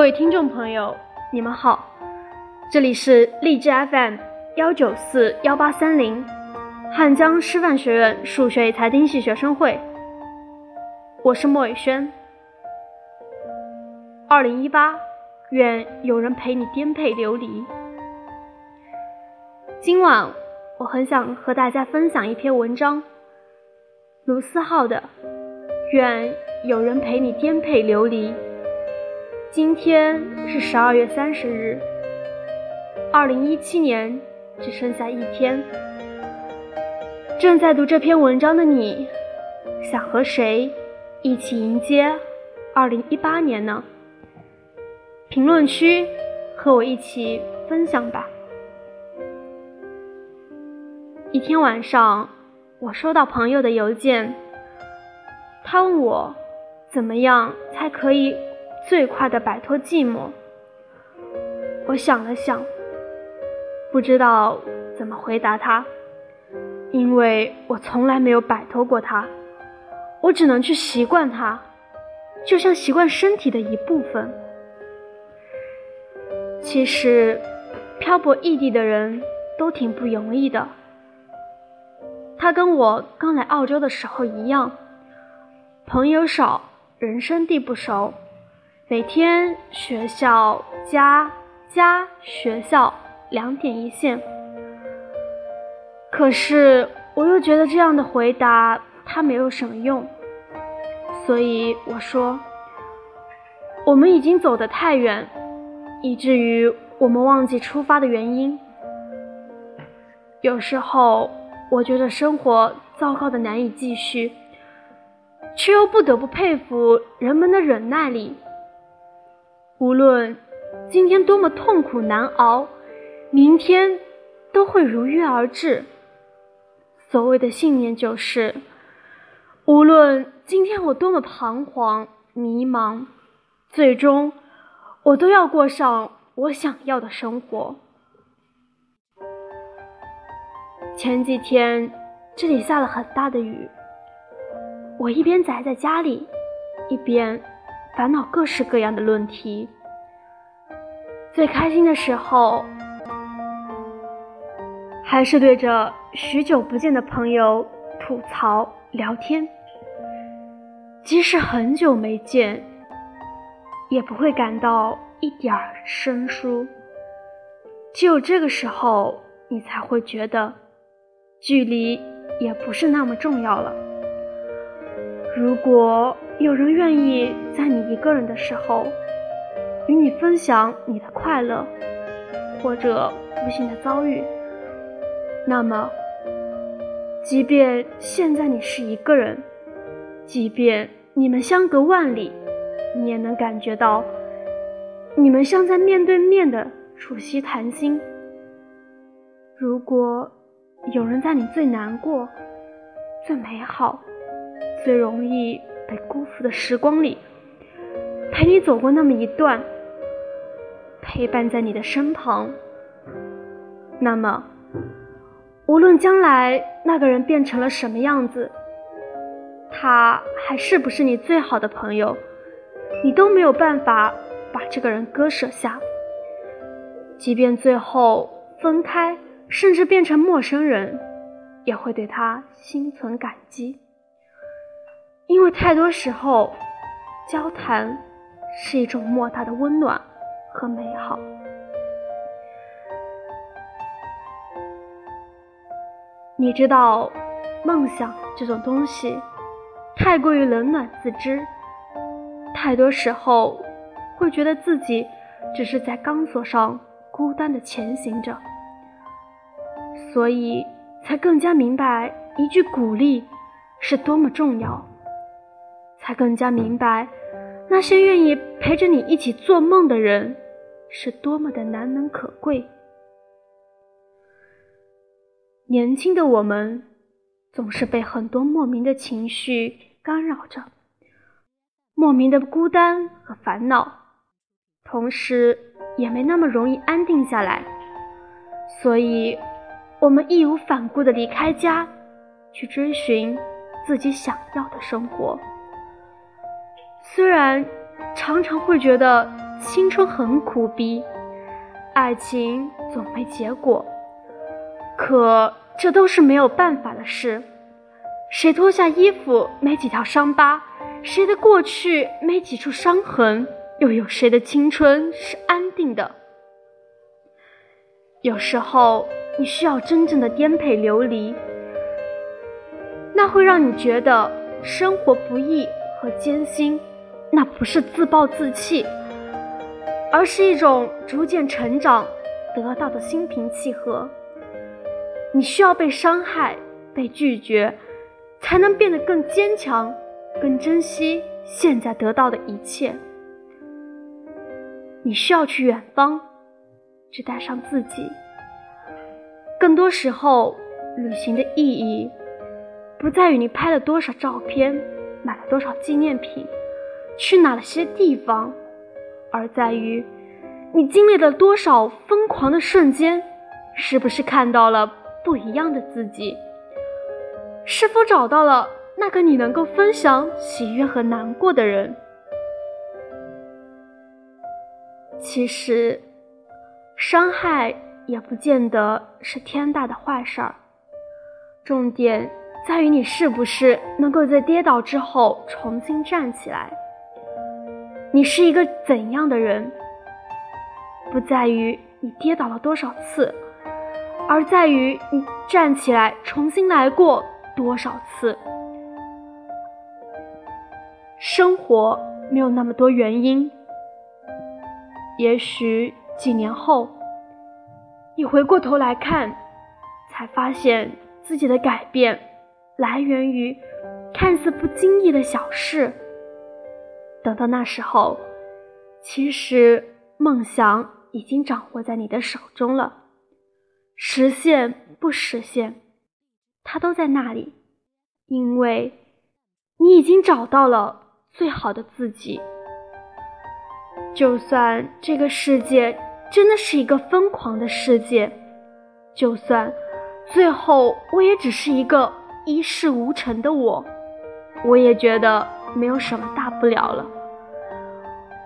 各位听众朋友，你们好，这里是荔枝 FM 幺九四幺八三零，汉江师范学院数学与财经系学生会，我是莫雨轩。二零一八，愿有人陪你颠沛流离。今晚我很想和大家分享一篇文章，卢思浩的《愿有人陪你颠沛流离》。今天是十二月三十日，二零一七年只剩下一天。正在读这篇文章的你，想和谁一起迎接二零一八年呢？评论区和我一起分享吧。一天晚上，我收到朋友的邮件，他问我怎么样才可以。最快的摆脱寂寞。我想了想，不知道怎么回答他，因为我从来没有摆脱过他，我只能去习惯他，就像习惯身体的一部分。其实，漂泊异地的人都挺不容易的。他跟我刚来澳洲的时候一样，朋友少，人生地不熟。每天学校家家学校两点一线，可是我又觉得这样的回答他没有什么用，所以我说，我们已经走得太远，以至于我们忘记出发的原因。有时候我觉得生活糟糕的难以继续，却又不得不佩服人们的忍耐力。无论今天多么痛苦难熬，明天都会如约而至。所谓的信念就是，无论今天我多么彷徨迷茫，最终我都要过上我想要的生活。前几天这里下了很大的雨，我一边宅在家里，一边。烦恼各式各样的论题，最开心的时候，还是对着许久不见的朋友吐槽聊天。即使很久没见，也不会感到一点儿生疏。只有这个时候，你才会觉得，距离也不是那么重要了。如果有人愿意在你一个人的时候与你分享你的快乐或者不幸的遭遇，那么，即便现在你是一个人，即便你们相隔万里，你也能感觉到你们像在面对面的促膝谈心。如果有人在你最难过、最美好。最容易被辜负的时光里，陪你走过那么一段，陪伴在你的身旁。那么，无论将来那个人变成了什么样子，他还是不是你最好的朋友，你都没有办法把这个人割舍下。即便最后分开，甚至变成陌生人，也会对他心存感激。因为太多时候，交谈是一种莫大的温暖和美好。你知道，梦想这种东西太过于冷暖自知，太多时候会觉得自己只是在钢索上孤单的前行着，所以才更加明白一句鼓励是多么重要。才更加明白，那些愿意陪着你一起做梦的人，是多么的难能可贵。年轻的我们，总是被很多莫名的情绪干扰着，莫名的孤单和烦恼，同时也没那么容易安定下来，所以，我们义无反顾的离开家，去追寻自己想要的生活。虽然常常会觉得青春很苦逼，爱情总没结果。可这都是没有办法的事。谁脱下衣服没几条伤疤？谁的过去没几处伤痕？又有谁的青春是安定的？有时候，你需要真正的颠沛流离，那会让你觉得生活不易和艰辛。那不是自暴自弃，而是一种逐渐成长得到的心平气和。你需要被伤害、被拒绝，才能变得更坚强、更珍惜现在得到的一切。你需要去远方，只带上自己。更多时候，旅行的意义不在于你拍了多少照片，买了多少纪念品。去哪些地方，而在于你经历了多少疯狂的瞬间，是不是看到了不一样的自己？是否找到了那个你能够分享喜悦和难过的人？其实，伤害也不见得是天大的坏事儿，重点在于你是不是能够在跌倒之后重新站起来。你是一个怎样的人，不在于你跌倒了多少次，而在于你站起来重新来过多少次。生活没有那么多原因，也许几年后，你回过头来看，才发现自己的改变来源于看似不经意的小事。等到那时候，其实梦想已经掌握在你的手中了。实现不实现，它都在那里，因为你已经找到了最好的自己。就算这个世界真的是一个疯狂的世界，就算最后我也只是一个一事无成的我，我也觉得。没有什么大不了了。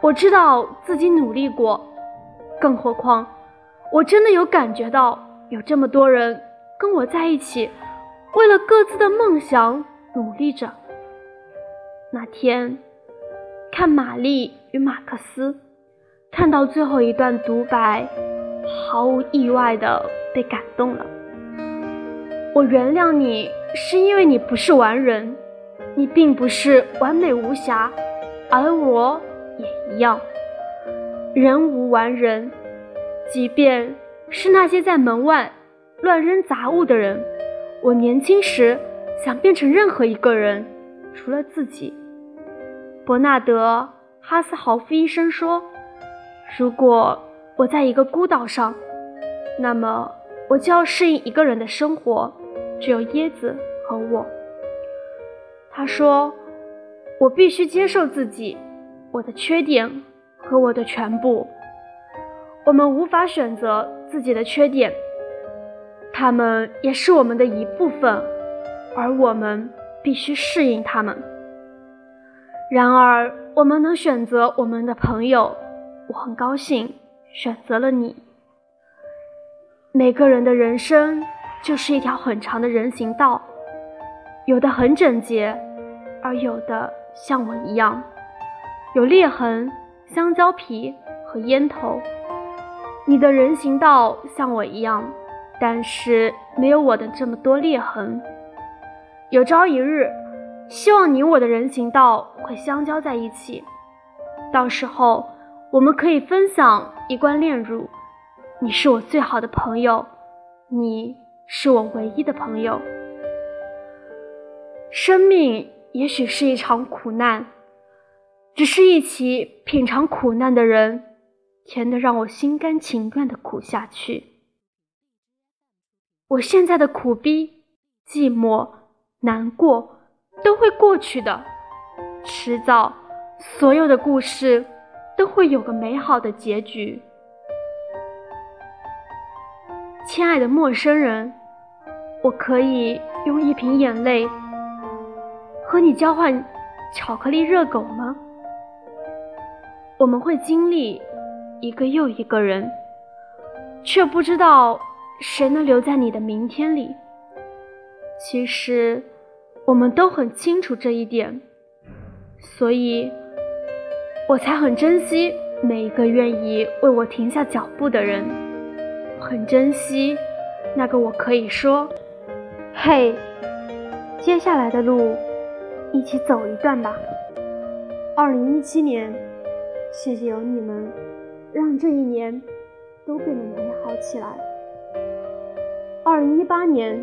我知道自己努力过，更何况我真的有感觉到有这么多人跟我在一起，为了各自的梦想努力着。那天看《玛丽与马克思》，看到最后一段独白，毫无意外的被感动了。我原谅你，是因为你不是完人。你并不是完美无瑕，而我也一样。人无完人，即便是那些在门外乱扔杂物的人。我年轻时想变成任何一个人，除了自己。伯纳德·哈斯豪夫医生说：“如果我在一个孤岛上，那么我就要适应一个人的生活，只有椰子和我。”他说：“我必须接受自己，我的缺点和我的全部。我们无法选择自己的缺点，他们也是我们的一部分，而我们必须适应他们。然而，我们能选择我们的朋友，我很高兴选择了你。每个人的人生就是一条很长的人行道。”有的很整洁，而有的像我一样有裂痕、香蕉皮和烟头。你的人行道像我一样，但是没有我的这么多裂痕。有朝一日，希望你我的人行道会相交在一起，到时候我们可以分享一罐炼乳。你是我最好的朋友，你是我唯一的朋友。生命也许是一场苦难，只是一起品尝苦难的人，甜的让我心甘情愿的苦下去。我现在的苦逼、寂寞、难过都会过去的，迟早，所有的故事都会有个美好的结局。亲爱的陌生人，我可以用一瓶眼泪。和你交换巧克力热狗吗？我们会经历一个又一个人，却不知道谁能留在你的明天里。其实，我们都很清楚这一点，所以，我才很珍惜每一个愿意为我停下脚步的人，很珍惜那个我可以说：“嘿，接下来的路，一起走一段吧。”二零一七年，谢谢有你们，让这一年都变得美好起来。二零一八年。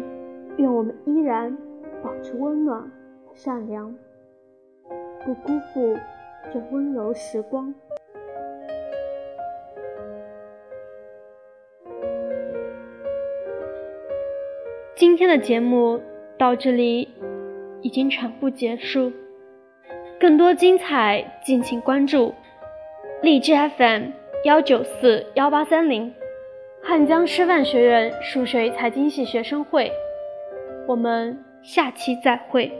愿我们依然保持温暖、善良，不辜负这温柔时光。今天的节目到这里已经全部结束，更多精彩敬请关注荔枝 FM 幺九四幺八三零，汉江师范学院数学财经系学生会。我们下期再会。